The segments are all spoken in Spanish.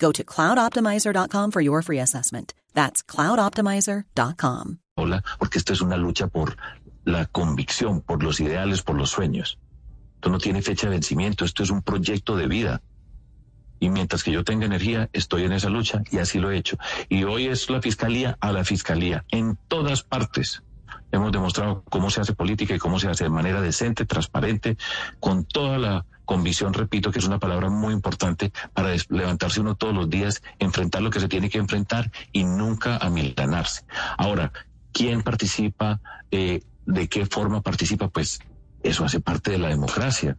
Go to cloudoptimizer.com for your free assessment. That's cloudoptimizer.com. Hola, porque esto es una lucha por la convicción, por los ideales, por los sueños. Esto no tiene fecha de vencimiento, esto es un proyecto de vida. Y mientras que yo tenga energía, estoy en esa lucha y así lo he hecho. Y hoy es la fiscalía a la fiscalía, en todas partes. Hemos demostrado cómo se hace política y cómo se hace de manera decente, transparente, con toda la convicción, repito, que es una palabra muy importante para levantarse uno todos los días, enfrentar lo que se tiene que enfrentar y nunca amilanarse. Ahora, ¿quién participa? Eh, ¿De qué forma participa? Pues eso hace parte de la democracia.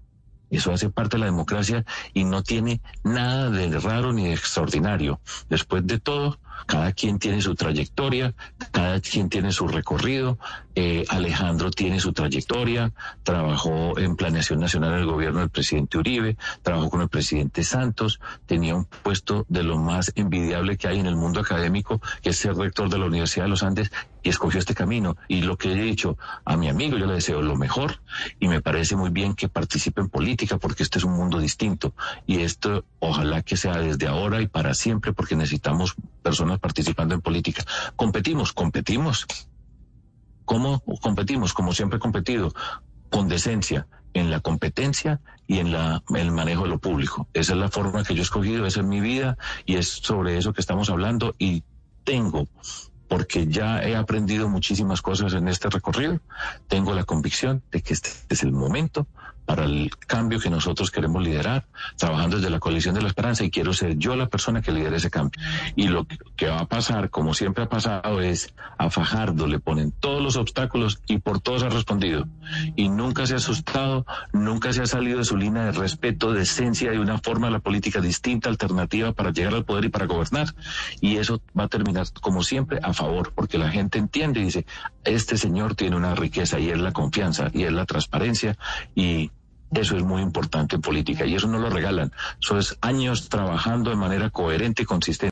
Eso hace parte de la democracia y no tiene nada de raro ni de extraordinario. Después de todo, cada quien tiene su trayectoria, cada quien tiene su recorrido. Eh, Alejandro tiene su trayectoria, trabajó en Planeación Nacional del gobierno del presidente Uribe, trabajó con el presidente Santos, tenía un puesto de lo más envidiable que hay en el mundo académico, que es ser rector de la Universidad de los Andes, y escogió este camino. Y lo que he dicho a mi amigo, yo le deseo lo mejor y me parece muy bien que participe en política porque este es un mundo distinto y esto ojalá que sea desde ahora y para siempre porque necesitamos personas participando en política. Competimos, competimos. ¿Cómo competimos? Como siempre he competido, con decencia, en la competencia y en la, el manejo de lo público. Esa es la forma que yo he escogido, esa es mi vida y es sobre eso que estamos hablando y tengo porque ya he aprendido muchísimas cosas en este recorrido, tengo la convicción de que este es el momento para el cambio que nosotros queremos liderar, trabajando desde la coalición de la esperanza y quiero ser yo la persona que lidere ese cambio. Y lo que va a pasar, como siempre ha pasado, es a Fajardo le ponen todos los obstáculos y por todos ha respondido. Y nunca se ha asustado, nunca se ha salido de su línea de respeto, de esencia, de una forma de la política distinta, alternativa para llegar al poder y para gobernar. Y eso va a terminar, como siempre, a favor, porque la gente entiende y dice, este señor tiene una riqueza y es la confianza y es la transparencia y eso es muy importante en política y eso no lo regalan. Eso es años trabajando de manera coherente y consistente.